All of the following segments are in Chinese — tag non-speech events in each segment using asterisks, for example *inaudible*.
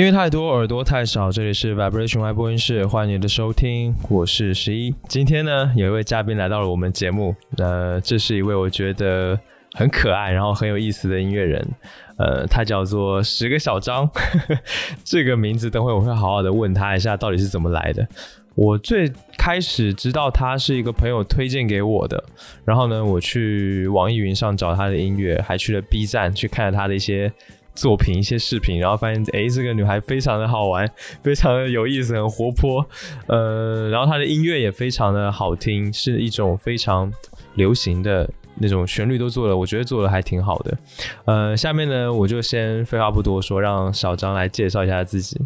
因为太多耳朵太少，这里是 Vibration Y 播音室，欢迎你的收听，我是十一。今天呢，有一位嘉宾来到了我们节目，呃，这是一位我觉得很可爱，然后很有意思的音乐人，呃，他叫做十个小张，*laughs* 这个名字等会我会好好的问他一下到底是怎么来的。我最开始知道他是一个朋友推荐给我的，然后呢，我去网易云上找他的音乐，还去了 B 站去看了他的一些作品、一些视频，然后发现，诶，这个女孩非常的好玩，非常的有意思，很活泼，呃，然后她的音乐也非常的好听，是一种非常流行的那种旋律都做了，我觉得做的还挺好的。呃，下面呢，我就先废话不多说，让小张来介绍一下自己。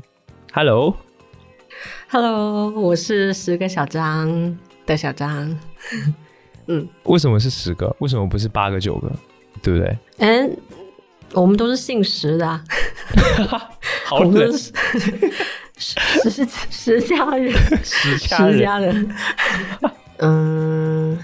Hello。Hello，我是十个小张的小张。*laughs* 嗯为什么是十个？为什么不是八个、九个？对不对？嗯，我们都是姓石的、啊，*laughs* 好我们是十十十家人，石家人。家人。*laughs* 嗯，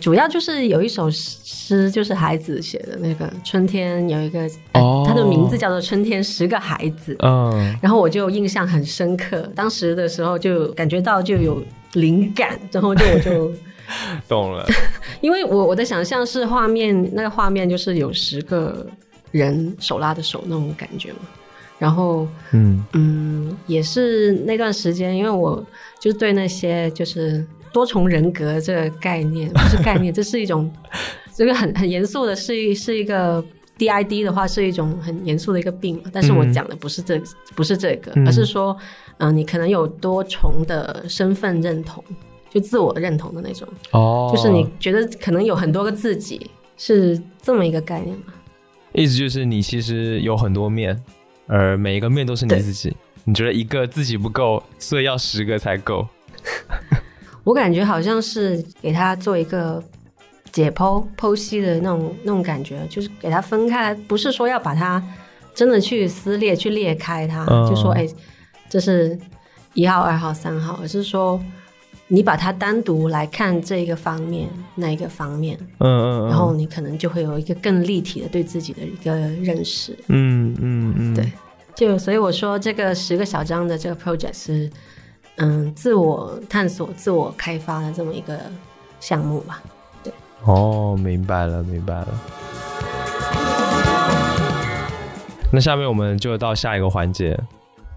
主要就是有一首诗，就是孩子写的那个春天有一个，呃哦他的名字叫做《春天十个孩子》。嗯，然后我就印象很深刻，当时的时候就感觉到就有灵感，然后就我就 *laughs* 懂了。因为我我的想象是画面，那个画面就是有十个人手拉着手那种感觉嘛。然后，嗯嗯，也是那段时间，因为我就对那些就是多重人格这个概念不是概念，这是一种 *laughs* 这个很很严肃的，是一是一个 DID 的话是一种很严肃的一个病嘛。但是我嗯讲的不是这不是这个，嗯而是说，嗯、你可能有多重的身份认同，就自我认同的那种。哦，就是你觉得可能有很多个自己，是这么一个概念吗？意思就是你其实有很多面，而每一个面都是你自己。你觉得一个自己不够，所以要十个才够。*laughs* 我感觉好像是给他做一个解剖剖析的那种那种感觉，就是给他分开来，不是说要把它真的去撕裂、去裂开它，嗯就说哎，这是一号、二号、三号，而是说你把它单独来看这一个方面、那一个方面，嗯嗯嗯，然后你可能就会有一个更立体的对自己的一个认识。嗯嗯嗯，对就所以我说这个十个小章的这个 project 是，嗯，自我探索、自我开发的这么一个项目吧。对哦，明白了，明白了。那下面我们就到下一个环节，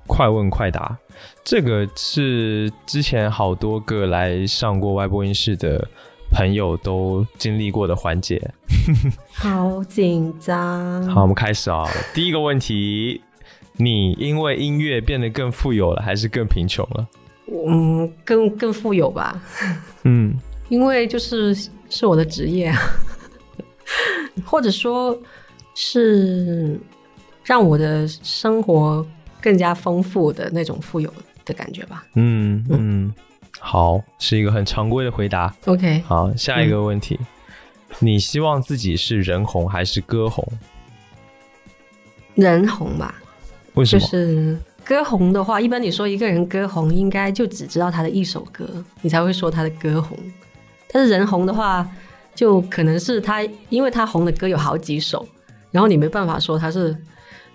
快问快答。这个是之前好多个来上过外播音室的朋友都经历过的环节。*laughs* 好紧张。好，我们开始啊。第一个问题，你因为音乐变得更富有了，还是更贫穷了？嗯，更更富有吧，嗯因为就是是我的职业啊，*laughs* 或者说是让我的生活更加丰富的那种富有的感觉吧。嗯嗯，好，是一个很常规的回答。OK，好，下一个问题，你希望自己是人红还是歌红？人红吧，为什么？就是歌红的话，一般你说一个人歌红，应该就只知道他的一首歌，你才会说他的歌红。但是人红的话，就可能是他，因为他红的歌有好几首，然后你没办法说他是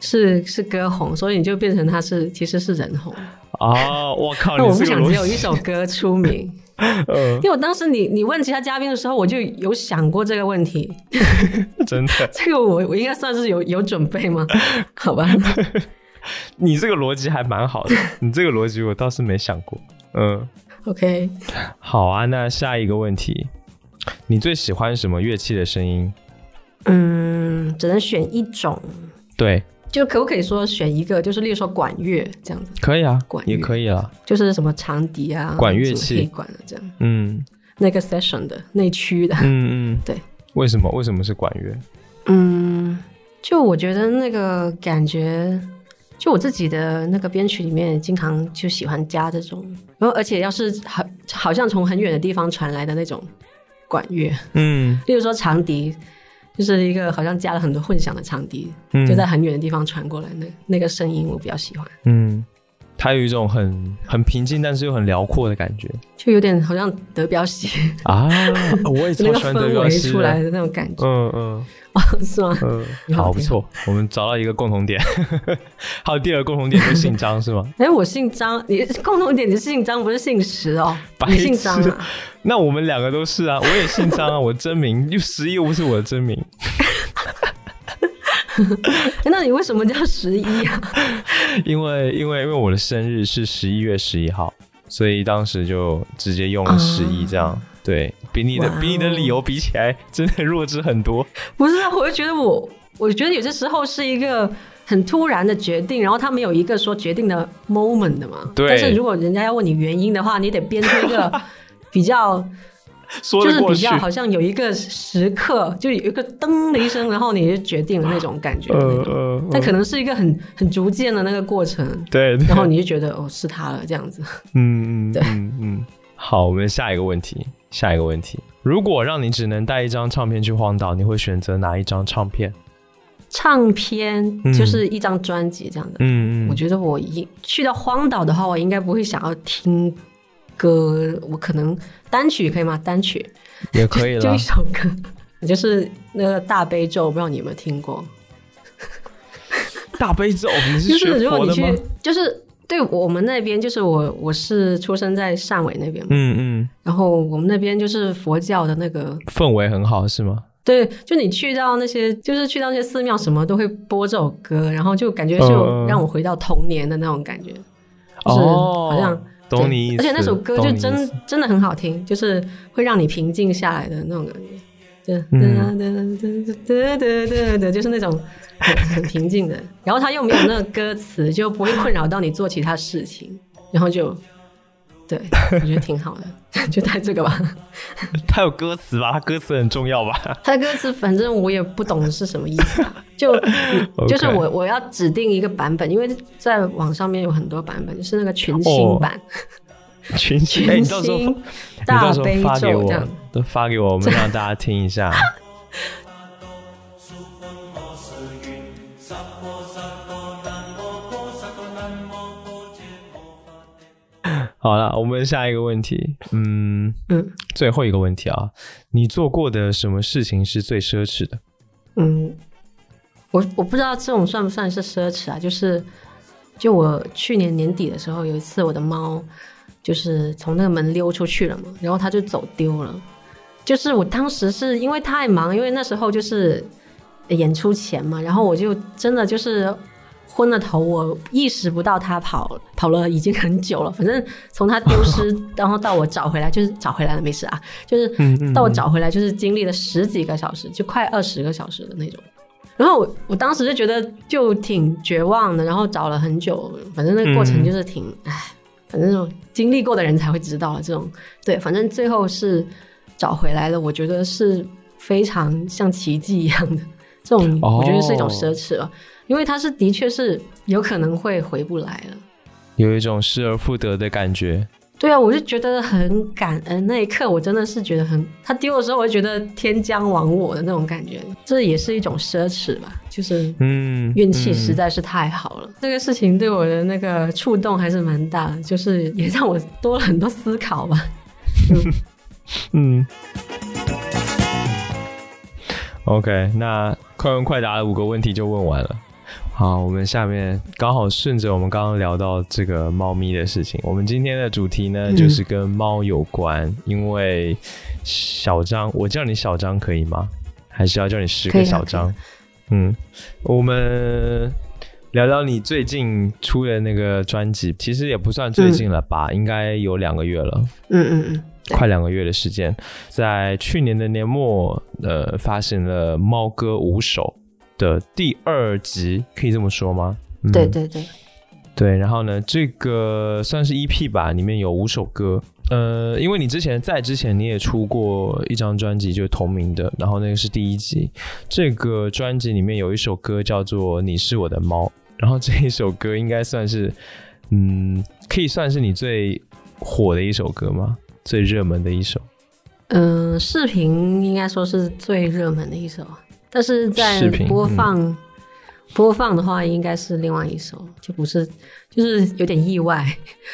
是是歌红，所以你就变成他是其实是人红。哦，我靠，*laughs* 那我不想只有一首 *laughs* 歌出名，呃因，为我当时你你问其他嘉宾的时候，我就有想过这个问题。*laughs* 真的，这个我我应该算是有有准备吗？好吧，你这个逻辑还蛮好的，你这个逻辑我倒是没想过。嗯，OK，好啊，那下一个问题，你最喜欢什么乐器的声音？嗯，只能选一种。对，就可不可以说选一个，就是例如说管乐这样子，可以啊，也管也可以啊。就是什么长笛啊、管乐器什么黑管啊这样，嗯那个 session 的内区的，嗯嗯，*laughs* 对。为什么？为什么是管乐？嗯，就我觉得那个感觉就我自己的那个编曲里面，经常就喜欢加这种，然后而且要是好好像从很远的地方传来的那种管乐，嗯例如说长笛，就是一个好像加了很多混响的长笛，嗯。就在很远的地方传过来，那那个声音我比较喜欢，嗯，它有一种很很平静，但是又很辽阔的感觉。就有点好像德彪西。啊！*laughs* 我也超那个喜欢德彪西，出来的那种感觉，嗯嗯。是吗？嗯，好好不错，我们找到一个共同点，*laughs* 还有第二个共同点就是姓张是吗？*laughs* 哎，我姓张，你共同点你是姓张，不是姓石哦，白你姓张啊？那我们两个都是啊，我也姓张啊，我真名又石又不是我的真名，诶 *laughs* 那你为什么叫十一啊？*laughs* 因为因为因为我的生日是十一月十一号，所以当时就直接用了十一这样。对比你的比你的理由比起来，真的弱智很多。不是啊，我就觉得我，我觉得有些时候是一个很突然的决定，然后他没有一个说决定的 moment 的嘛。对但是如果人家要问你原因的话，你得编出一个 *laughs* 比较，*laughs* 说得过去，较好像有一个时刻，就有一个噔的一声，然后你就决定了那种感觉种。呃呃，但可能是一个很很逐渐的那个过程，对，对然后你就觉得哦是他了这样子。嗯嗯 *laughs* 对嗯嗯。好，我们下一个问题，下一个问题，如果让你只能带一张唱片去荒岛，你会选择哪一张唱片？唱片嗯就是一张专辑这样的。嗯嗯，我觉得我一去到荒岛的话，我应该不会想要听歌，我可能单曲可以吗？单曲也可以了就一。首歌，就是那个大悲咒，不知道你有没有听过？大悲咒，你是就是学如果你去佛的吗？，就是对我们那边，就是我我是出生在汕尾那边嘛，嗯嗯，然后我们那边就是佛教的那个。氛围很好是吗？对，就你去到那些，就是去到那些寺庙，什么都会播这首歌，然后就感觉嗯就让我回到童年的那种感觉，就是哦好像对懂你意思。而且那首歌就真真的很好听，就是会让你平静下来的那种感觉，就哒哒哒哒哒哒，就是那种很很平静的。然后他又没有那个歌词，就不会困扰到你做其他事情，然后就对我觉得挺好的，*laughs* 就带这个吧。*laughs* 它有歌词吧？它歌词很重要吧？它的歌词反正我也不懂是什么意思、啊，就 *laughs* 就是我我要指定一个版本，因为在网上面有很多版本，就是那个群星版。群星，哎，群你到时候星你大到时候悲发给我咒这样，都发给我，我们让大家听一下。好了，我们下一个问题，嗯嗯最后一个问题啊，你做过的什么事情是最奢侈的？嗯，我我不知道这种算不算是奢侈啊？就是，就我去年年底的时候，有一次我的猫就是从那个门溜出去了嘛，然后它就走丢了。就是我当时是因为太忙，因为那时候就是演出前嘛，然后我就真的就是昏了头，我意识不到他跑跑了已经很久了。反正从他丢失，*laughs* 然后到我找回来，就是找回来了，没事啊，就是到我找回来，就是经历了十几个小时，就快二十个小时的那种。然后我我当时就觉得就挺绝望的，然后找了很久，反正那个过程就是挺，唉，反正这种经历过的人才会知道了。这种对，反正最后是找回来了，我觉得是非常像奇迹一样的。这种哦我觉得是一种奢侈了，因为他是的确是有可能会回不来了。有一种失而复得的感觉。对啊，我就觉得很感恩。那一刻，我真的是觉得很，他丢的时候，我就觉得天将亡我的那种感觉，这也是一种奢侈吧，就是嗯，运气嗯实在是太好了。这个事情对我的那个触动还是蛮大的，就是也让我多了很多思考吧。*laughs* 嗯。OK，那快问快答的五个问题就问完了。好，我们下面刚好顺着我们刚刚聊到这个猫咪的事情，我们今天的主题呢、嗯就是跟猫有关。因为小张，我叫你小张可以吗？还是要叫你十个小张？嗯，我们聊聊你最近出的那个专辑，其实也不算最近了吧，应该有两个月了。嗯嗯嗯，快两个月的时间，在去年的年末，呃，发行了《猫歌五首》的第二集，可以这么说吗？嗯、对对对，对。然后呢，这个算是 EP 吧，里面有五首歌。呃，因为你之前在之前你也出过一张专辑，就是同名的，然后那个是第一集。这个专辑里面有一首歌叫做《你是我的猫》，然后这一首歌应该算是，嗯，可以算是你最火的一首歌吗？最热门的一首？嗯、视频应该说是最热门的一首，但是在播放、播放的话，应该是另外一首，就不是，就是有点意外，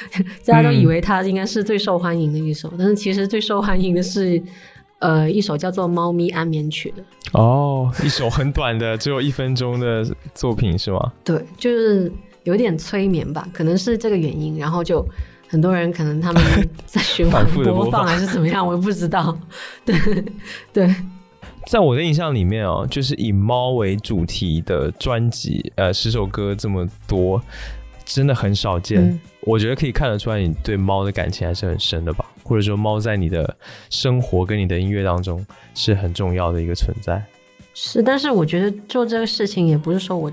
*laughs* 大家都以为它应该是最受欢迎的一首，但是其实最受欢迎的是呃一首叫做《猫咪安眠曲》的。哦，一首很短的，只有一分钟的作品是吗？对，就是有点催眠吧，可能是这个原因，然后就很多人可能他们在循环播放还是怎么样，我也不知道。对对，在我的印象里面哦，就是以猫为主题的专辑，呃，十首歌这么多，真的很少见。嗯我觉得可以看得出来，你对猫的感情还是很深的吧？或者说，猫在你的生活跟你的音乐当中是很重要的一个存在。是，但是我觉得做这个事情也不是说我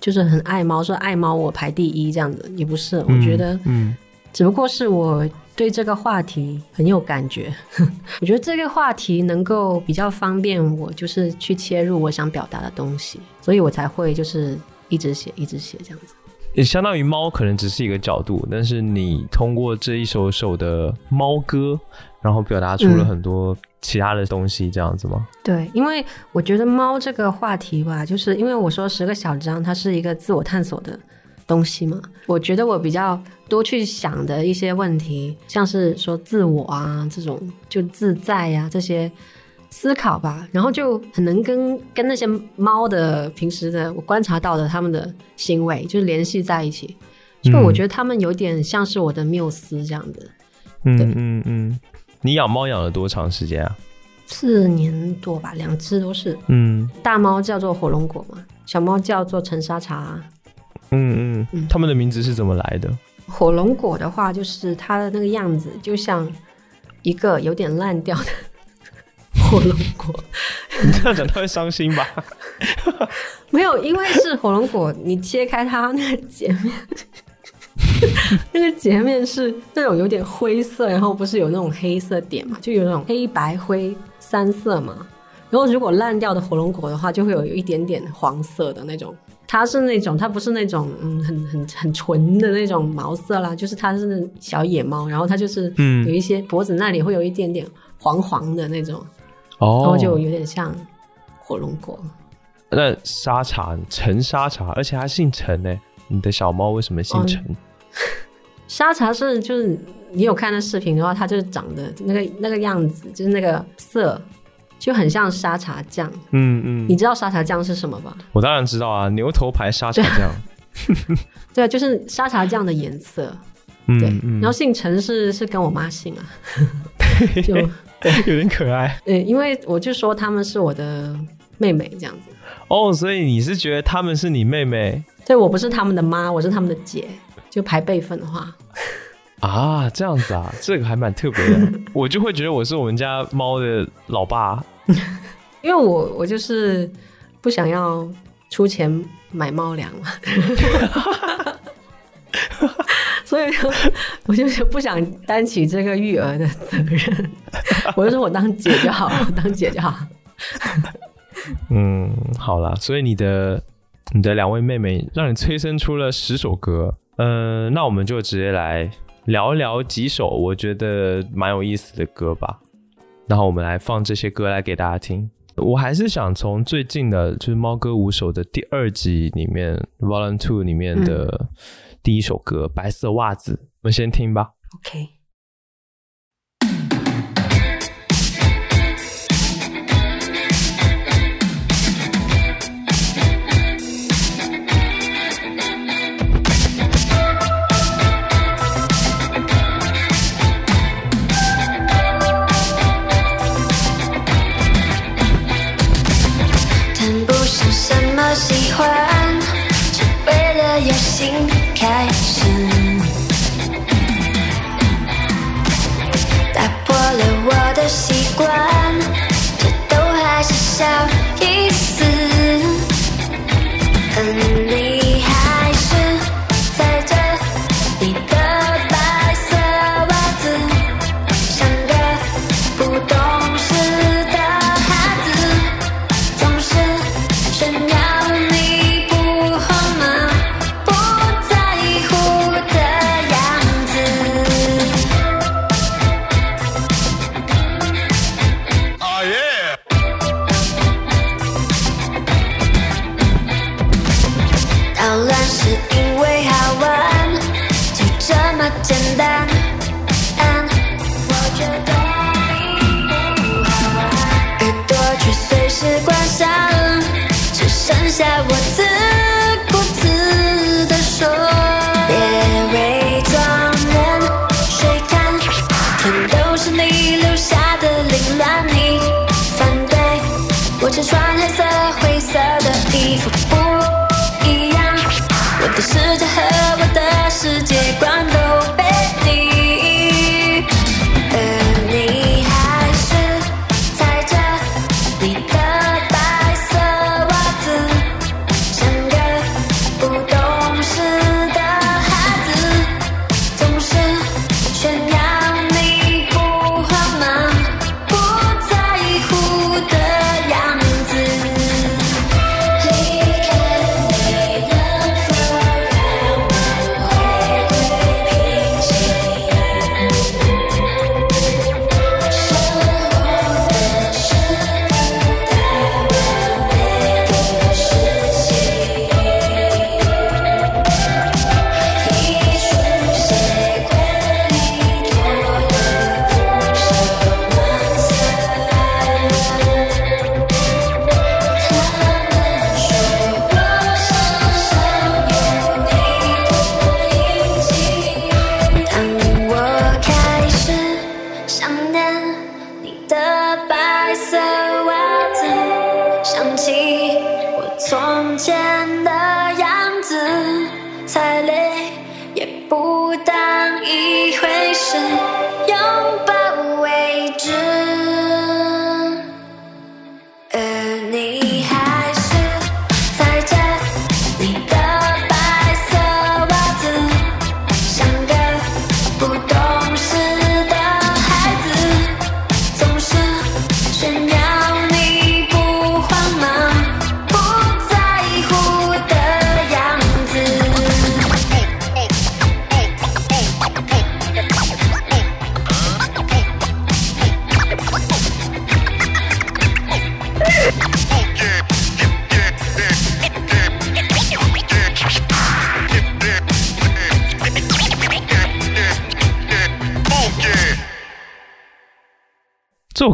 就是很爱猫，说爱猫我排第一这样子，也不是。我觉得嗯，只不过是我对这个话题很有感觉，*laughs* 我觉得这个话题能够比较方便我，就是去切入我想表达的东西，所以我才会就是一直写，一直写这样子。也相当于猫可能只是一个角度，但是你通过这一首首的猫歌，然后表达出了嗯很多其他的东西，这样子吗？对，因为我觉得猫这个话题吧，就是因为我说十个小章，它是一个自我探索的东西嘛。我觉得我比较多去想的一些问题，像是说自我啊这种，就自在呀、这些思考吧，然后就很能跟跟那些猫的平时的我观察到的他们的行为，就是联系在一起。就嗯我觉得他们有点像是我的缪斯这样的，嗯对嗯嗯。你养猫养了多长时间啊？四年多吧，两只都是。嗯大猫叫做火龙果嘛，小猫叫做陈沙茶。嗯嗯嗯，他们的名字是怎么来的？火龙果的话，就是它的那个样子，就像一个有点烂掉的 *laughs* 火龙果。你这样讲他会伤心吧？*laughs* 没有，因为是火龙果，你切开它那个截面，那个截 *laughs* 面是那种有点灰色，然后不是有那种黑色点嘛，就有那种黑白灰三色嘛。然后如果烂掉的火龙果的话，就会有一点点黄色的那种。它是那种，它不是那种嗯很很很纯的那种毛色啦，就是它是小野猫，然后它就是嗯有一些脖子那里会有一点点黄黄的那种，哦然后就有点像火龙果。那沙茶陈沙茶，而且还姓陈呢。你的小猫为什么姓陈？*laughs* 沙茶是就是你有看那视频的话，它就是长得那个那个样子，就是那个色就很像沙茶酱。嗯嗯，你知道沙茶酱是什么吧？我当然知道啊，牛头牌沙茶酱。*laughs* 对啊，就是沙茶酱的颜色。嗯对，嗯，然后姓陈是是跟我妈姓啊，*laughs* 就有点可爱对，因为我就说他们是我的妹妹这样子。哦。所以你是觉得他们是你妹妹对我不是他们的妈，我是他们的姐。就排辈分的话，啊？这样子啊，*laughs* 这个还蛮特别的。我就会觉得我是我们家猫的老爸。*laughs* 因为我我就是不想要出钱买猫粮嘛，*laughs* 所以就我就是不想担起这个育儿的责任，我就说我当姐就好，我当姐就好。嗯，好了，所以你的你的两位妹妹让你催生出了十首歌。嗯、那我们就直接来聊一聊几首我觉得蛮有意思的歌吧。然后我们来放这些歌来给大家听。我还是想从最近的，就是《猫歌五首》的第二集里面，《Volume Two》里面的第一首歌《白色袜子》，我们先听吧。OK，笑。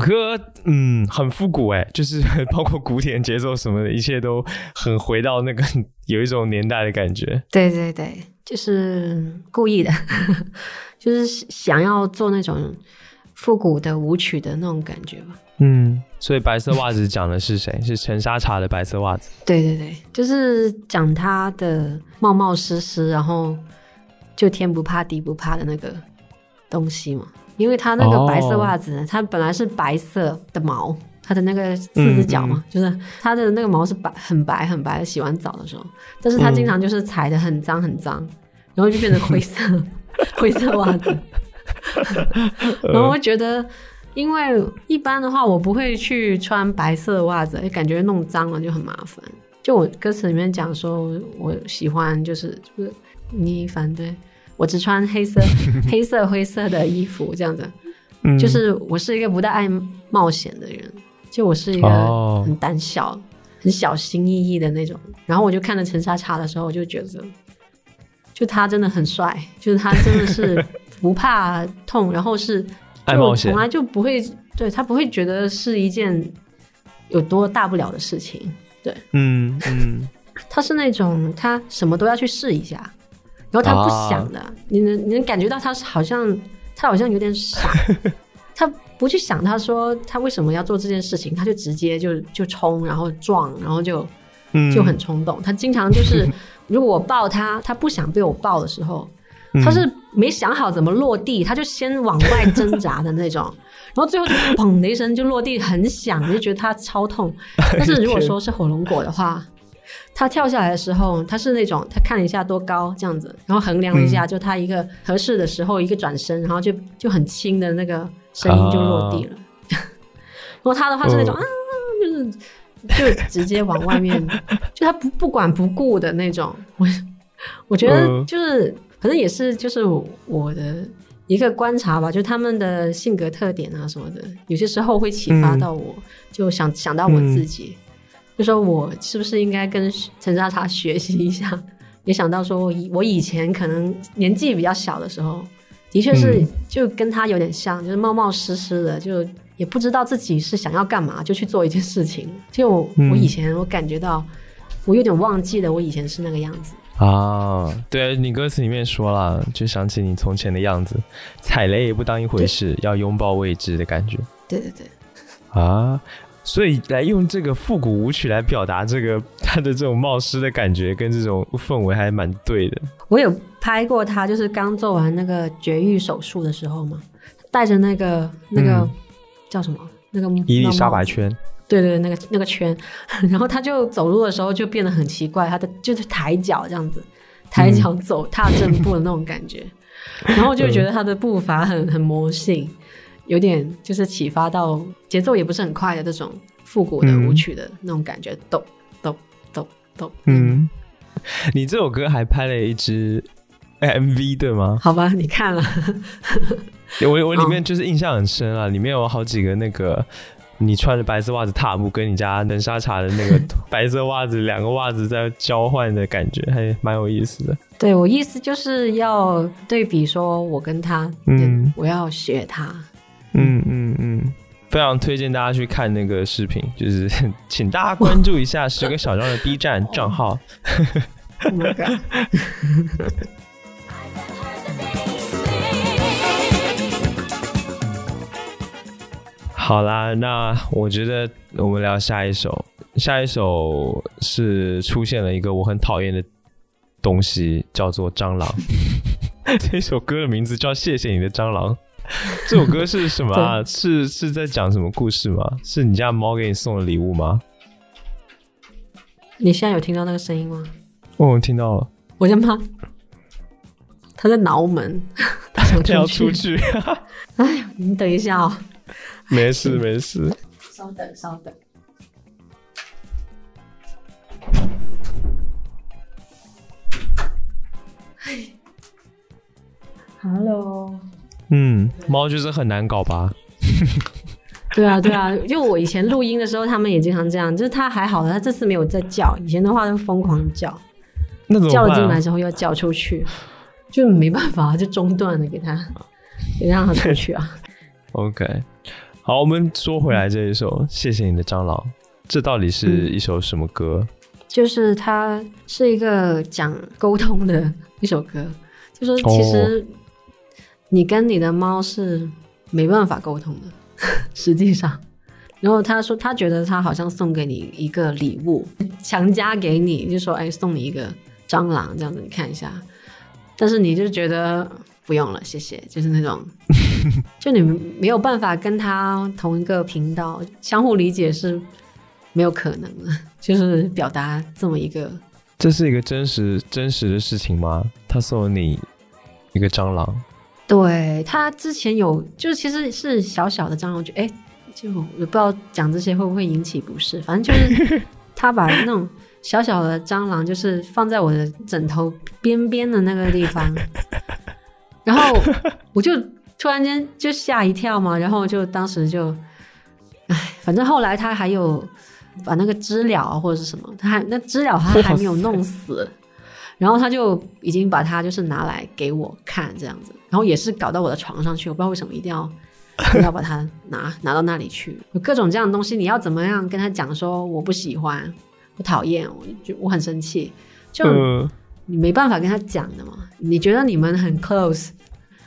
歌，嗯，很复古哎，就是 *laughs* 包括古典节奏什么的，一切都很回到那个 *laughs* 有一种年代的感觉。对对对，就是故意的，*laughs* 就是想要做那种复古的舞曲的那种感觉吧。嗯，所以白色袜子讲的是谁？是陈沙茶的白色袜子。对对对，就是讲他的冒冒失失，然后就天不怕地不怕的那个东西嘛。因为它那个白色袜子，它本来是白色的毛，它的那个四只脚嘛，就是它的那个毛是白很白很白的，洗完澡的时候，但是它经常就是踩的很脏很脏，然后就变成灰色 *laughs* 灰色袜子。然后我觉得，因为一般的话，我不会去穿白色的袜子，感觉弄脏了就很麻烦。就我歌词里面讲说，我喜欢就是就是你反对我只穿黑色、*laughs* 黑色、灰色的衣服这样子。嗯就是我是一个不太爱冒险的人，就我是一个哦很胆小、很小心翼翼的那种。然后我就看着陈莎莎的时候，我就觉得，就他真的很帅，就是他真的是不怕痛，*laughs* 然后是就爱冒险从来就不会对他不会觉得是一件有多大不了的事情。对，嗯嗯，他是那种他什么都要去试一下，然后他不想的，你能你能感觉到他是好像他好像有点傻，*laughs* 他不去想他说他为什么要做这件事情，他就直接就就冲，然后撞，然后就嗯就很冲动。他经常就是 *laughs* 如果我抱他，他不想被我抱的时候，嗯。他是没想好怎么落地，他就先往外挣扎的那种，*laughs* 然后最后就砰的一声就落地，很响，你就觉得他超痛。但是如果说是火龙果的话，他跳下来的时候，他是那种他看了一下多高这样子，然后衡量了一下，就他一个合适的时候一个转身，然后就就很轻的那个声音就落地了。*laughs* 然后他的话是那种、哦。啊，就是就直接往外面，*laughs* 就他不不管不顾的那种。我我觉得嗯。就是，可能也是就是我的一个观察吧，就他们的性格特点啊什么的，有些时候会启发到我，就想想到我自己，就说我是不是应该跟陈莎莎学习一下，*laughs* 也想到说我以我以前可能年纪比较小的时候，的确是嗯就跟他有点像，就是冒冒失失的，就也不知道自己是想要干嘛，就去做一件事情。就我、嗯我以前我感觉到，我有点忘记了我以前是那个样子。啊，对你歌词里面说了，就想起你从前的样子，踩雷也不当一回事，要拥抱未知的感觉对对对，啊。所以来用这个复古舞曲来表达这个他的这种冒失的感觉跟这种氛围，还蛮对的。我有拍过他，就是刚做完那个绝育手术的时候嘛，带着那个那个、嗯。叫什么？那个伊丽莎白圈，对对，那个那个圈，*laughs* 然后他就走路的时候就变得很奇怪，他的就是抬脚这样子，抬脚走、踏正步的那种感觉，然后就觉得他的步伐很很魔性，有点就是启发到节奏也不是很快的这种复古的嗯。舞曲的那种感觉，抖抖抖抖，嗯，*laughs* 你这首歌还拍了一支 MV 对吗？好吧，你看了，*laughs* 我我里面就是印象很深啊，里面有好几个那个你穿着白色袜子踏步，跟你家能沙茶的那个 *laughs* 白色袜子两个袜子在交换的感觉，还蛮有意思的。对我意思就是要对比说我跟他，嗯我要学他，嗯嗯嗯，非常推荐大家去看那个视频，*laughs* 就是 *laughs* 请大家关注一下十个小张的 B 站账号。Oh my god 好啦，那我觉得我们聊下一首，下一首是出现了一个我很讨厌的东西，叫做蟑螂。*laughs* 这首歌的名字叫《谢谢你的蟑螂》。*laughs* 这首歌是什么啊？是是在讲什么故事吗？是你家猫给你送的礼物吗？你现在有听到那个声音吗？哦，我听到了，我家猫，它在挠门，*laughs* 它想它要出出去。*laughs* 哎呀，你等一下哦，没事没事。稍等稍等。Hello。嗯，猫就是很难搞吧？*laughs* 对啊，对啊，就我以前录音的时候，他们也经常这样。就是它还好的，他这次没有在叫，以前的话就疯狂叫，那怎么叫了进？来之后又要叫出去，就没办法，就中断了，给他，给让它出去啊。*laughs* OK，好，我们说回来这一首《谢谢你的蟑螂》，这到底是嗯一首什么歌？就是它是一个讲沟通的一首歌，就说其实你跟你的猫是没办法沟通的，*laughs* 实际上。然后他说，他觉得他好像送给你一个礼物，强加给你，就说哎，送你一个蟑螂这样子，你看一下。但是你就觉得不用了，谢谢，就是那种，*laughs* 就你们没有办法跟他同一个频道，相互理解是没有可能的，就是表达这么一个这是一个真实真实的事情吗？他送了你一个蟑螂，对他之前有，就是其实是小小的蟑螂，我觉得哎，就我不知道讲这些会不会引起不适，反正就是 *laughs* 他把那种小小的蟑螂，就是放在我的枕头边边的那个地方，然后我就突然间就吓一跳嘛，然后就当时就，哎，反正后来他还有把那个知了啊或者是什么，他还那知了他还没有弄死。然后他就已经把它就是拿来给我看这样子，然后也是搞到我的床上去，我不知道为什么一定要 *laughs* 要把它拿拿到那里去，有各种这样的东西，你要怎么样跟他讲说我不喜欢，我讨厌，我就我很生气，就嗯你没办法跟他讲的嘛。你觉得你们很 close，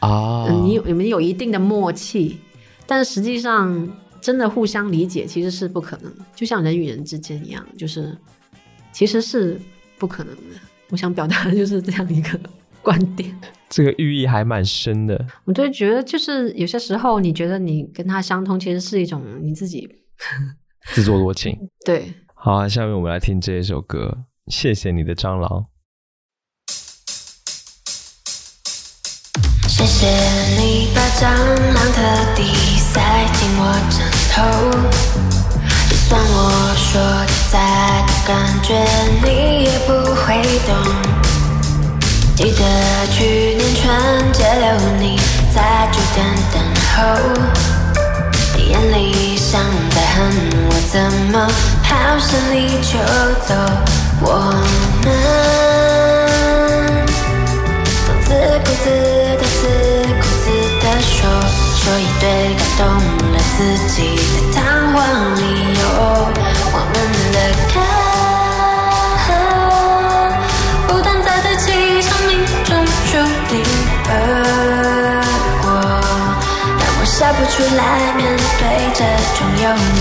啊，嗯你有你们有一定的默契，但实际上真的互相理解其实是不可能的，就像人与人之间一样，就是其实是不可能的。我想表达的就是这样一个观点。这个寓意还蛮深的。我就觉得，就是有些时候，你觉得你跟他相通，其实是一种你自己 *laughs* 自作多情。*laughs* 对。好啊，下面我们来听这一首歌，《谢谢你的蟑螂》。谢谢你把蟑螂特地塞进我枕头，就算我说的再多，感觉你也不会懂。记得去年春节留你在酒店等候，你眼里像在恨我怎么好生你就走，我们。都自顾自的、自顾自的说，说一堆感动了自己的谈话理由。我们的歌不断在堆砌生命中注定的恶果，但我笑不出来面对这种幽默。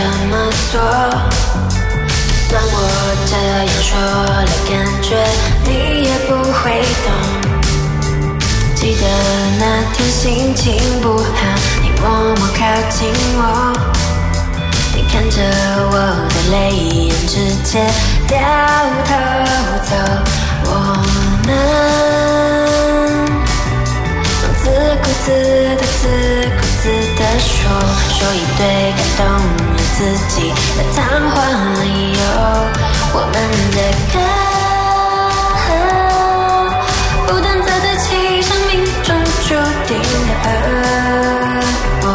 怎么做。就算我这样说了，感觉你也不会懂。记得那天心情不好，你默默靠近我，你看着我的泪眼，直接掉头走。我们。自顾自的、自顾自的说，说一堆感动自己的谈话理由。我们的歌，不但在对齐生命中注定的恶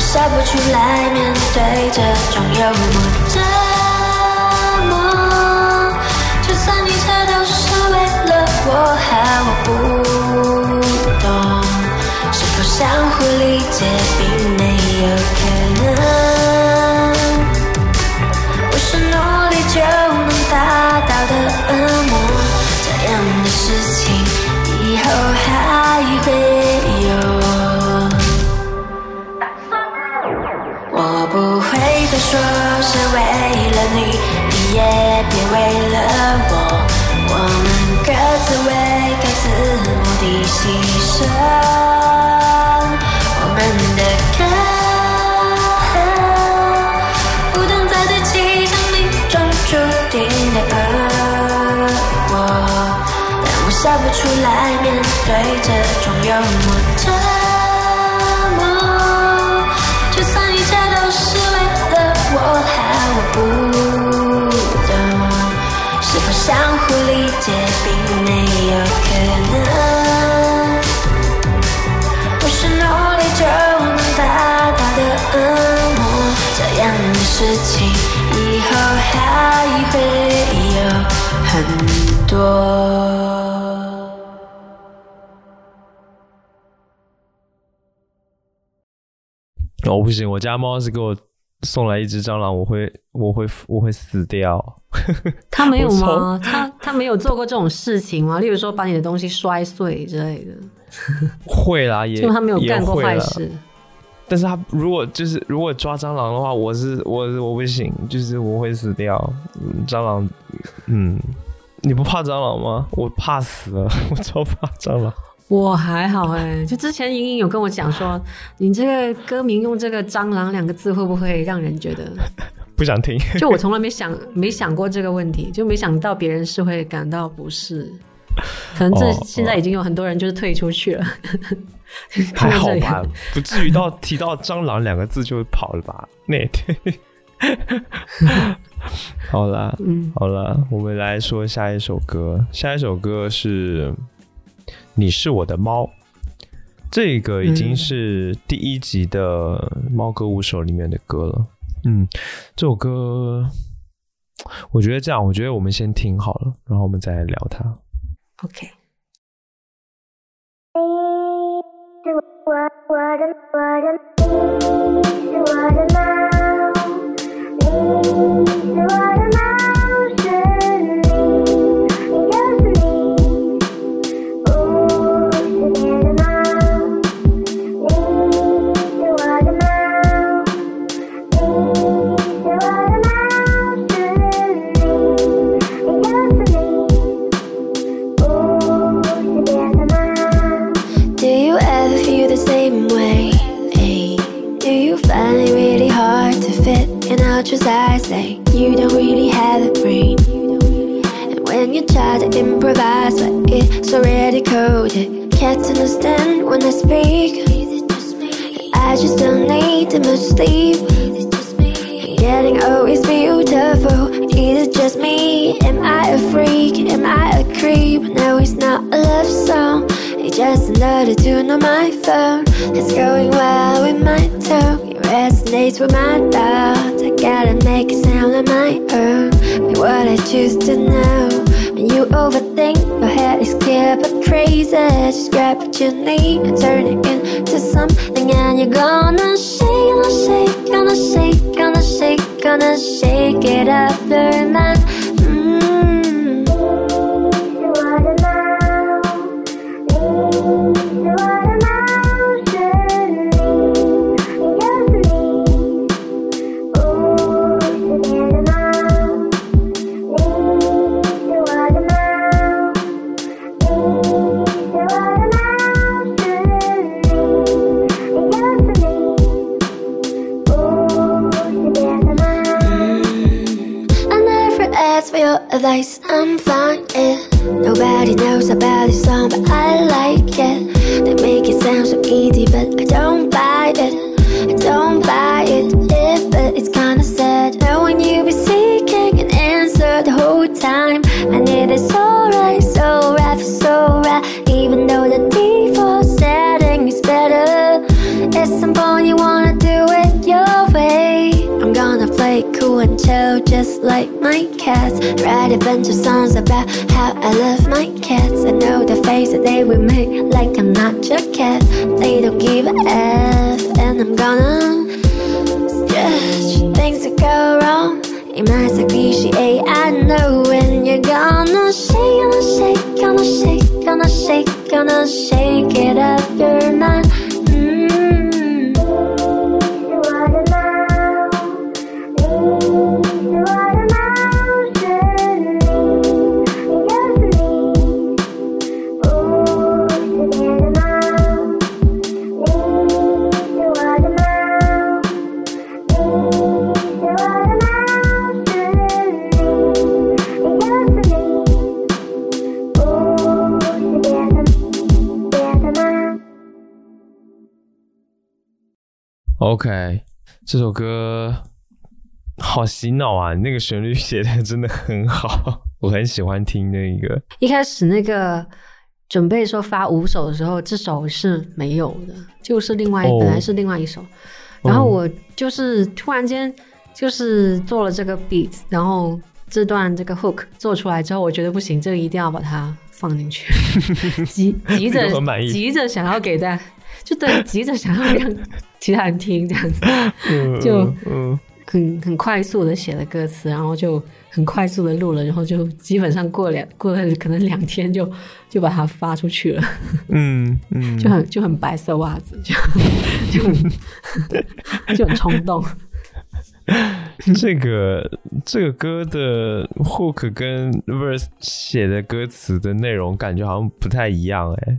笑不出来面对这种幽默折磨。就算一切都是为了我，还我不懂，是否相互理解你，你也别为了我，我们各自为各自目的牺牲，我们的歌不等在对齐，像命中注定的恶果，但我笑不出来面对这种幽默折磨。就算一切都是为了我，还我不，相互理解并没有可能。不是努力就能达到的恶魔，这样的事情以后还会有很多。哦，不行，我家猫是给我送来一只蟑螂，我会，我会，我会死掉。*laughs* 他没有吗？他他没有做过这种事情吗？例如说把你的东西摔碎之类的，*laughs* 会啦，也就他没有干过坏事。但是他如果就是如果抓蟑螂的话，我是我我不行，就是我会死掉。嗯蟑螂，嗯，你不怕蟑螂吗？我怕死了，*laughs* 我超怕蟑螂。我还好哎、就之前莹莹有跟我讲说，*laughs* 你这个歌名用这个“蟑螂”两个字，会不会让人觉得？不想听。*laughs* 就我从来没想没想过这个问题，就没想到别人是会感到不适。可能这哦现在已经有很多人就是退出去了，*laughs* 还好吧，不至于到提到蟑螂两个字就跑了吧？那也对。好啦，嗯，好了，我们来说下一首歌。下一首歌是《你是我的猫》，这个已经嗯是第一集的《猫歌舞手》里面的歌了。嗯，这首歌，我觉得这样，我觉得我们先听好了，然后我们再来聊它。OK，是我我的我的你是我的 advice, I'm fine, yeah. Nobody knows about this song, but I like it. They make it sound so easy, but I don't buy it. I don't buy it, yeah, but it's kinda sad. Knowing you be seeking an answer the whole time. And it is so cool and chill, just like my cats. Write a bunch of songs about how I love my cats. I know the face that they will make, like I'm not your cat. They don't give a F, and I'm gonna stretch things that go wrong. It might appreciate, I know when you're gonna shake, gonna shake, gonna shake, gonna shake, gonna shake it up your mind. OK，这首歌好洗脑啊！那个旋律写的真的很好，*laughs* 我很喜欢听那个。一开始那个准备说发五首的时候，这首是没有的，就是另外、哦本来是另外一首，然后我就是突然间就是做了这个 beat，然后这段这个 hook 做出来之后，我觉得不行，这个一定要把它放进去，*laughs* 急急着 *laughs* 急着想要给大家，就对，急着想要让其他人听这样子，*laughs* 嗯就嗯很很快速的写了歌词，然后就很快速的录了，然后就基本上过两过了可能两天就就把它发出去了，嗯嗯，就很就很白色袜子，就 *laughs* *laughs* 就很冲动。这个这个歌的 hook 跟 verse 写的歌词的内容感觉好像不太一样哎，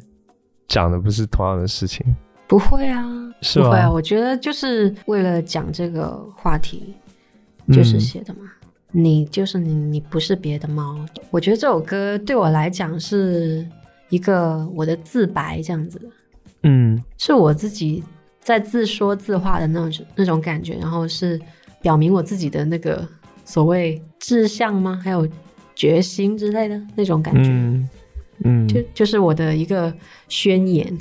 讲的不是同样的事情，不会啊，是不会啊，我觉得就是为了讲这个话题，就是嗯写的嘛。你就是你，你不是别的猫。我觉得这首歌对我来讲是一个我的自白，这样子的。嗯是我自己在自说自话的那种那种感觉，然后是表明我自己的那个所谓志向吗？还有决心之类的那种感觉，嗯嗯，就就是我的一个宣言。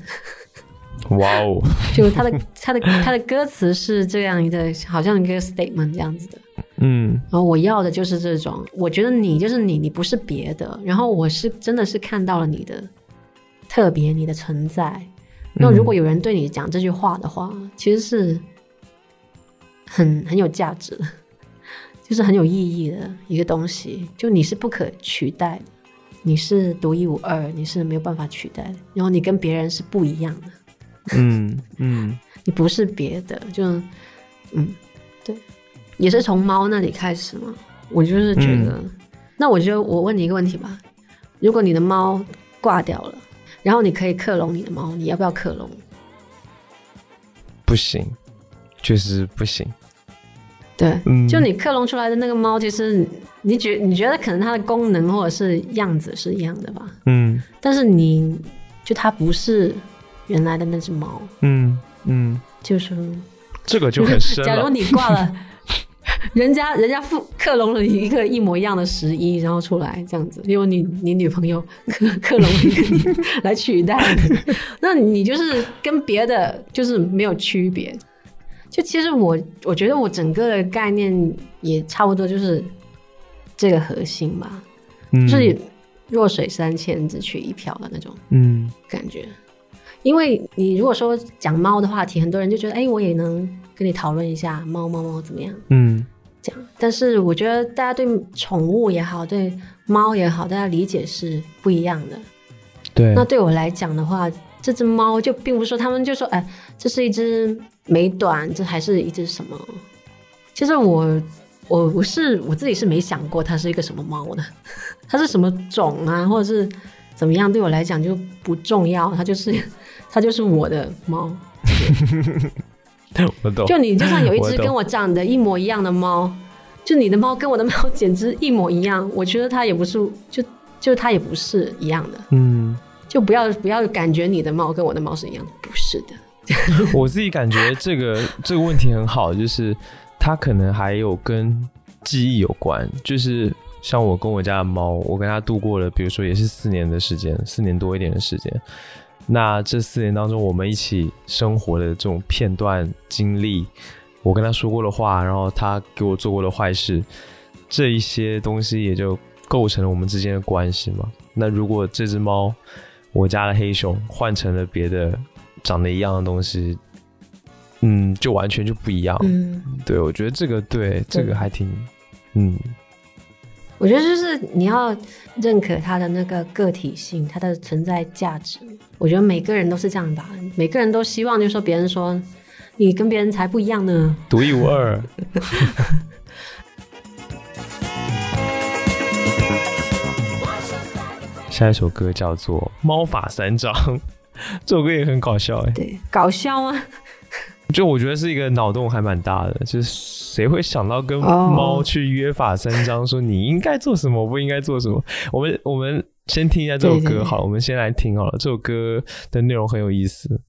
哇哦，*laughs* 就他的他的他的歌词是这样一个，好像一个 statement 这样子的。嗯然后我要的就是这种，我觉得你就是你，你不是别的。然后我是真的是看到了你的特别，你的存在。那如果有人对你讲这句话的话，其实是很很有价值的，就是很有意义的一个东西。就你是不可取代的，你是独一无二，你是没有办法取代的。然后你跟别人是不一样的。嗯嗯 *laughs* 你不是别的，就嗯，对，也是从猫那里开始嘛。我就是觉得，那我觉得我问你一个问题吧：如果你的猫挂掉了，然后你可以克隆你的猫，你要不要克隆？不行，确实不行。对，嗯。就你克隆出来的那个猫，其实你觉你觉得可能它的功能或者是样子是一样的吧，嗯。但是你就它不是原来的那只猫，嗯嗯，就是。这个就很深 *laughs* 假如。你挂了，*laughs* 人家人家复克隆了一个一模一样的十一，然后出来这样子，因为你你女朋友克克隆了一个你 *laughs* 来取代你，那你就是跟别的就是没有区别。就其实我我觉得我整个的概念也差不多就是这个核心吧，嗯就是弱水三千只取一瓢的那种嗯感觉。因为你如果说讲猫的话题，很多人就觉得，哎，我也能跟你讨论一下猫猫猫怎么样嗯这样。但是我觉得大家对宠物也好，对猫也好，大家理解是不一样的。对那对我来讲的话，这只猫就并不是说他们就说，哎，这是一只美短，这还是一只什么？其实我我我是我自己是没想过它是一个什么猫的，*laughs* 它是什么种啊，或者是怎么样，对我来讲就不重要，它就是它就是我的猫。*laughs* 我懂。就你就算有一只跟我长得一模一样的猫，就你的猫跟我的猫 *laughs* 简直一模一样，我觉得它也不是就就它也不是一样的。嗯，就不要不要感觉你的猫跟我的猫是一样的，不是的。*laughs* 我自己感觉这个这个问题很好，就是它可能还有跟记忆有关，就是像我跟我家的猫，我跟它度过了，比如说也是四年的时间，四年多一点的时间。那这四年当中，我们一起生活的这种片段经历，我跟他说过的话，然后他给我做过的坏事，这一些东西也就构成了我们之间的关系嘛。那如果这只猫，我家的黑熊换成了别的长得一样的东西，嗯，就完全就不一样。嗯，对，我觉得这个对这个还挺，嗯，我觉得就是你要认可它的那个个体性，它的存在价值。我觉得每个人都是这样吧，每个人都希望就是说别人说你跟别人才不一样呢。独一无二。*laughs* 下一首歌叫做《猫法三章》，*laughs* 这首歌也很搞笑哎、对，搞笑吗！就我觉得是一个脑洞还蛮大的，就是谁会想到跟哦猫去约法三章，说你应该做什么，我不应该做什么。我们我们先听一下这首对对对歌好了，我们先来听好了，这首歌的内容很有意思。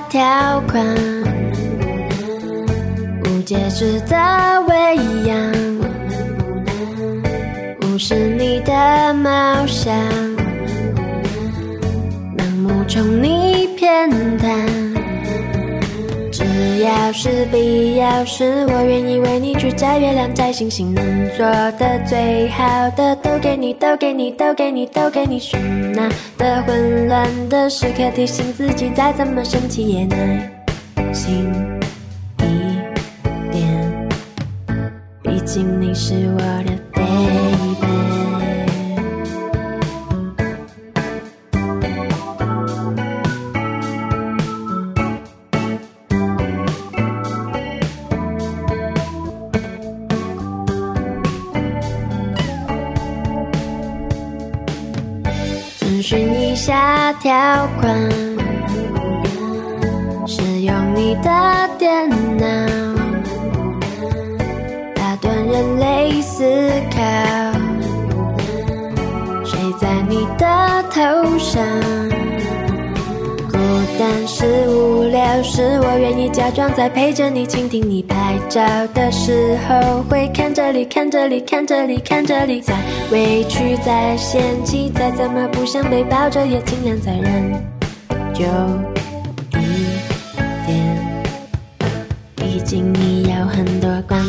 条款，无节制的喂养，无视你的梦想，盲目宠你偏袒。是必要时，我愿意为你去摘月亮、摘星星，能做的最好的都给你，都给你，都给你，都给你。喧闹的、混乱的时刻，提醒自己，再怎么生气也耐心一点，毕竟你是我下条款，使用你的电脑，打断人类思考，睡在你的头上。孤单时、时，我愿意假装在陪着你，倾听你拍照的时候，会看这里、看这里、看这里、看这里，再委屈、再嫌弃，再怎么不想被抱着，也尽量再忍久一点。毕竟你有很多关。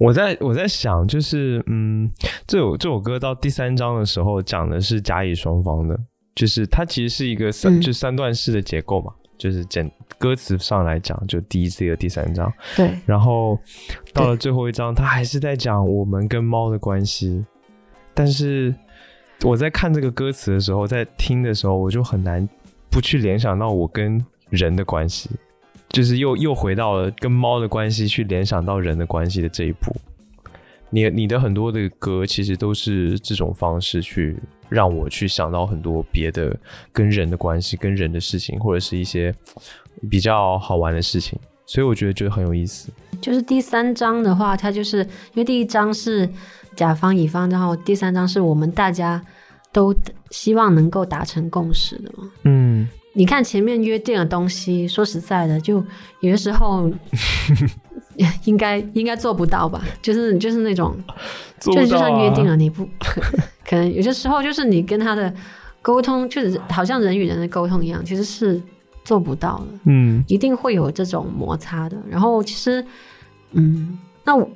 我在我在想，就是嗯，这首这首歌到第三章的时候讲的是甲乙双方的，就是它其实是一个三、嗯。就三段式的结构嘛，就是简歌词上来讲，就第一、第二、第三章，对，然后到了最后一章，他还是在讲我们跟猫的关系，但是我在看这个歌词的时候，在听的时候，我就很难不去联想到我跟人的关系，就是又又回到了跟猫的关系，去联想到人的关系的这一步。你你的很多的歌其实都是这种方式去让我去想到很多别的跟人的关系、跟人的事情，或者是一些比较好玩的事情，所以我觉得觉得很有意思。就是第三章的话，它就是因为第一章是甲方乙方，然后第三章是我们大家都希望能够达成共识的嘛。嗯，你看前面约定的东西，说实在的，就有的时候 *laughs* 应该应该做不到吧？就是就是那种，做不就是就算约定了，你不可可能有些时候就是你跟他的沟通，确实好像人与人的沟通一样，其实是做不到的。嗯一定会有这种摩擦的。然后其实，嗯，那我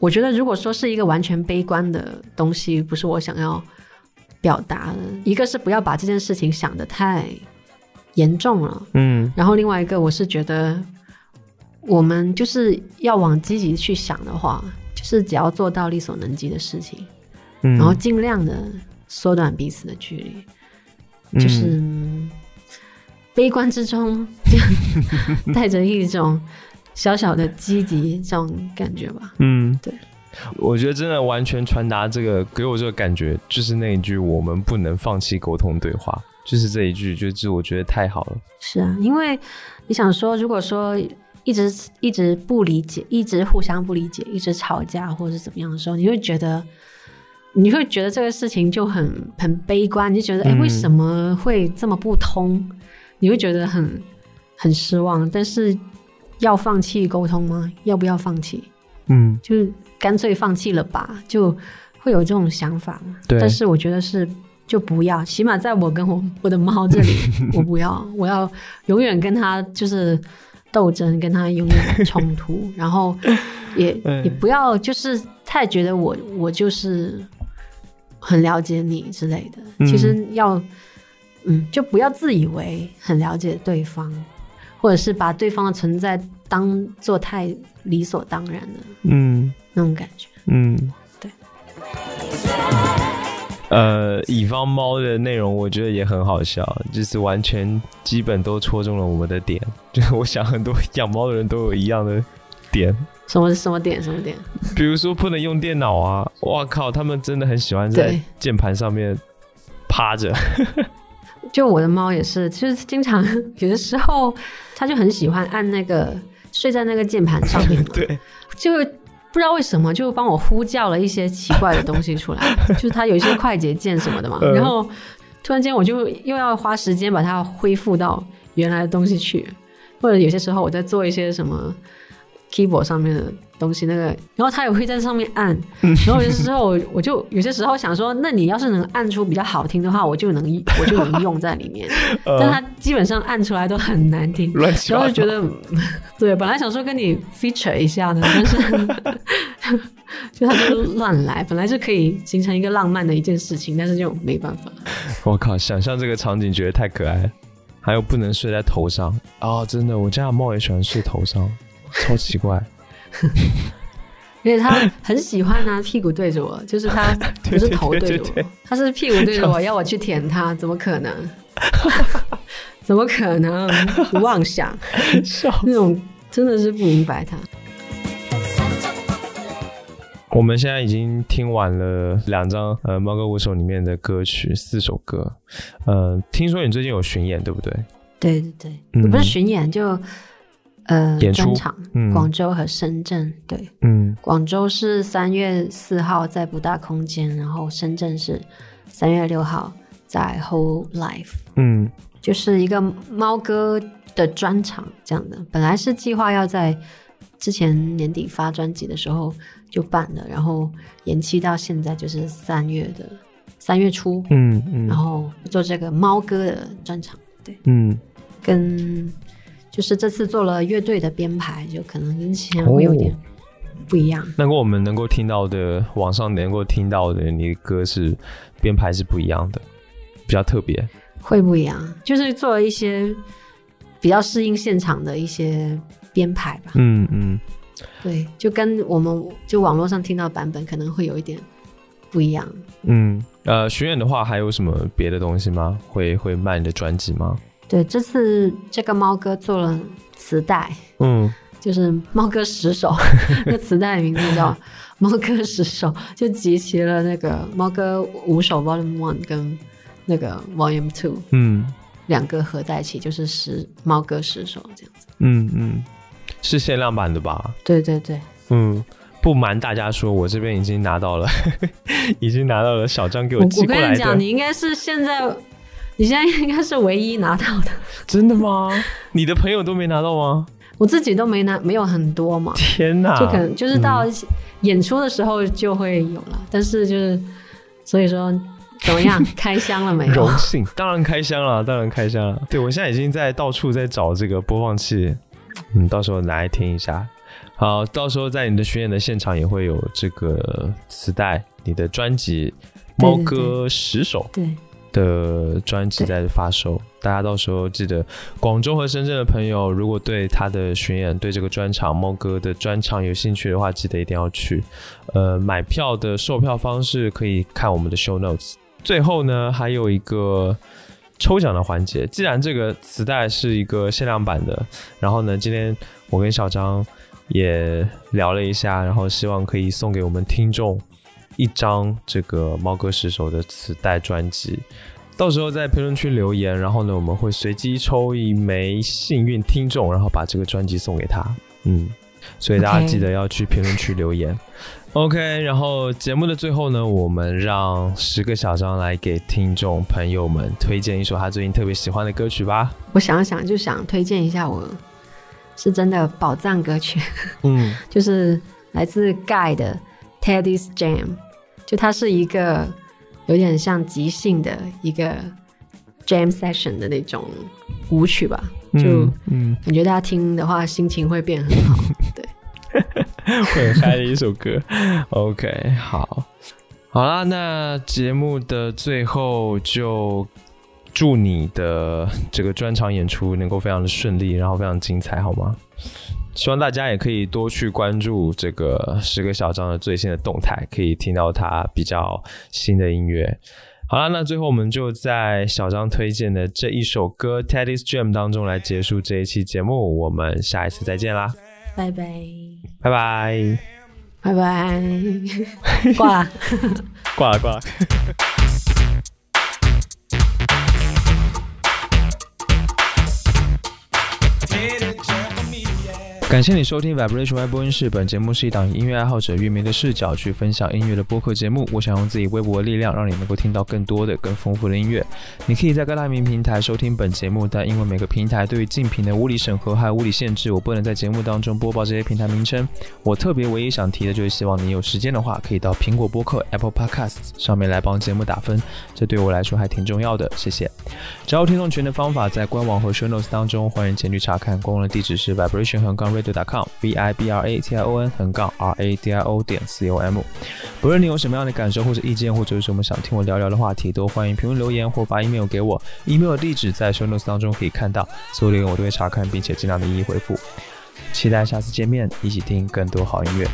我觉得，如果说是一个完全悲观的东西，不是我想要表达的。一个是不要把这件事情想的太严重了，嗯然后另外一个，我是觉得我们就是要往积极去想的话，就是只要做到力所能及的事情，嗯，然后尽量的缩短彼此的距离。就是、嗯悲观之中 *laughs* 带着一种小小的积极这种感觉吧。嗯，对。我觉得真的完全传达这个给我这个感觉，就是那一句“我们不能放弃沟通对话”，就是这一句，就是我觉得太好了。是啊，因为你想说，如果说一直一直不理解，一直互相不理解，一直吵架或者是怎么样的时候，你会觉得。你会觉得这个事情就很很悲观，你就觉得哎、诶嗯为什么会这么不通？你会觉得很很失望。但是要放弃沟通吗？要不要放弃？嗯就是干脆放弃了吧，就会有这种想法嘛。对但是我觉得是就不要，起码在我跟我我的猫这里，*laughs* 我不要，我要永远跟它就是斗争，跟它永远冲突，*laughs* 然后也嗯也不要就是太觉得我我就是很了解你之类的。嗯其实要嗯，就不要自以为很了解对方。或者是把对方的存在当做太理所当然的嗯那种感觉。嗯，对。呃，乙方猫的内容我觉得也很好笑，就是完全基本都戳中了我们的点。就是我想很多养猫的人都有一样的点，什么什么点什么点？比如说不能用电脑啊，哇靠，他们真的很喜欢在键盘上面趴着。*laughs* 就我的猫也是，就是经常有的时候，它就很喜欢按那个睡在那个键盘上面，*laughs* 对，就不知道为什么就帮我呼叫了一些奇怪的东西出来，*laughs* 就是它有一些快捷键什么的嘛，嗯。然后突然间我就又要花时间把它恢复到原来的东西去，或者有些时候我在做一些什么 keyboard 上面的东西，那个，然后他也会在上面按，然后有些时候我我就有些时候想说，那你要是能按出比较好听的话，我就能我就能用在里面，*laughs* 但他基本上按出来都很难听，然后就觉得，嗯 *laughs* 对，本来想说跟你 feature 一下的，*laughs* 但是就他就乱来，本来是可以形成一个浪漫的一件事情，但是就没办法。我靠，想象这个场景觉得太可爱了。还有不能睡在头上。哦，真的，我家的猫也喜欢睡头上，超奇怪。*laughs* 而且他很喜欢拿屁股对着我，就是他 *laughs* 不是头对着我，他是屁股对着我，要我去舔他，怎么可能？*laughs* 怎么可能？妄想那种，真的是不明白他。我们现在已经听完了两张呃《猫哥五首》里面的歌曲，四首歌。呃，听说你最近有巡演，对不对？对对对，嗯不是巡演就呃专场，嗯。广州和深圳，对。嗯。广州是三月四号在不大空间，然后深圳是三月六号在 Whole Life，嗯。就是一个猫哥的专场这样的。本来是计划要在之前年底发专辑的时候就办的，然后延期到现在就是三月的三月初，嗯嗯，然后做这个猫哥的专场，对，嗯。跟就是这次做了乐队的编排，就可能跟之前会有点哦不一样。那跟我们能够听到的，网上能够听到的，你的歌是编排是不一样的，比较特别。会不一样，就是做了一些比较适应现场的一些编排吧。嗯嗯对，就跟我们就网络上听到的版本可能会有一点不一样。嗯。呃，巡演的话还有什么别的东西吗？会会卖你的专辑吗？对，这次这个猫哥做了磁带，嗯就是猫哥十首，*laughs* 那磁带的名字叫《猫哥十首》，就集齐了那个猫哥五首 Volume One 跟那个 Volume Two 嗯两个合在一起，就是十猫哥十首这样子。嗯嗯，是限量版的吧？对对对，嗯，不瞒大家说，我这边已经拿到了，*laughs* 已经拿到了小张给我寄过来的。我跟你讲，你应该是现在，你现在应该是唯一拿到的，真的吗？*laughs* 你的朋友都没拿到吗？我自己都没拿，没有很多嘛，天哪！就可能就是到嗯演出的时候就会有了，但是就是所以说怎么样，开箱了没有荣？幸，当然开箱了，当然开箱了。对我现在已经在到处在找这个播放器，嗯，到时候拿来听一下。好，到时候在你的巡演的现场也会有这个磁带，你的专辑《猫哥十首》对，的专辑在发售，大家到时候记得，广州和深圳的朋友，如果对他的巡演、对这个专场猫哥的专场有兴趣的话，记得一定要去。呃，买票的售票方式可以看我们的 show notes。最后呢，还有一个抽奖的环节。既然这个磁带是一个限量版的，然后呢，今天我跟小张也聊了一下，然后希望可以送给我们听众一张这个猫哥十首的磁带专辑。到时候在评论区留言，然后呢，我们会随机抽一枚幸运听众，然后把这个专辑送给他。嗯，所以大家记得要去评论区留言。OK，然后节目的最后呢，我们让十个小张来给听众朋友们推荐一首他最近特别喜欢的歌曲吧。我想一想就想推荐一下我是真的宝藏歌曲，嗯 *laughs* 就是来自 Guy 的 Teddy's Jam，就它是一个有点像即兴的一个 jam session 的那种舞曲吧，就嗯，感觉大家听的话心情会变很好。*laughs* 对，会很嗨的一首歌。OK，好，好啦，那节目的最后就祝你的这个专场演出能够非常的顺利，然后非常精彩，好吗？希望大家也可以多去关注这个十个小张的最新的动态，可以听到他比较新的音乐。好了，那最后我们就在小张推荐的这一首歌《Teddy's Jam》当中来结束这一期节目，我们下一次再见啦，拜拜，拜拜。拜拜，*laughs* 挂了。挂了挂了。感谢你收听 Vibration Y 播音室。本节目是一档音乐爱好者乐迷的视角去分享音乐的播客节目。我想用自己微薄的力量，让你能够听到更多的、更丰富的音乐。你可以在各大音频平台收听本节目，但因为每个平台对于竞品的物理审核还有物理限制，我不能在节目当中播报这些平台名称。我特别唯一想提的就是，希望你有时间的话，可以到苹果播客 Apple Podcasts 上面来帮节目打分，这对我来说还挺重要的。谢谢。找到听众群的方法在官网和 show notes 当中，欢迎前去查看。官网的地址是 vibration 横杠 radio.com，v i b r a t i o n 横杠 r a d i o 点 c o m。不论你有什么样的感受或者意见，或者有什么想听我聊聊的话题，都欢迎评论留言或发 email 给我。email 的地址在 show notes 当中可以看到，所有留言我都会查看，并且尽量的一一回复。期待下次见面，一起听更多好音乐。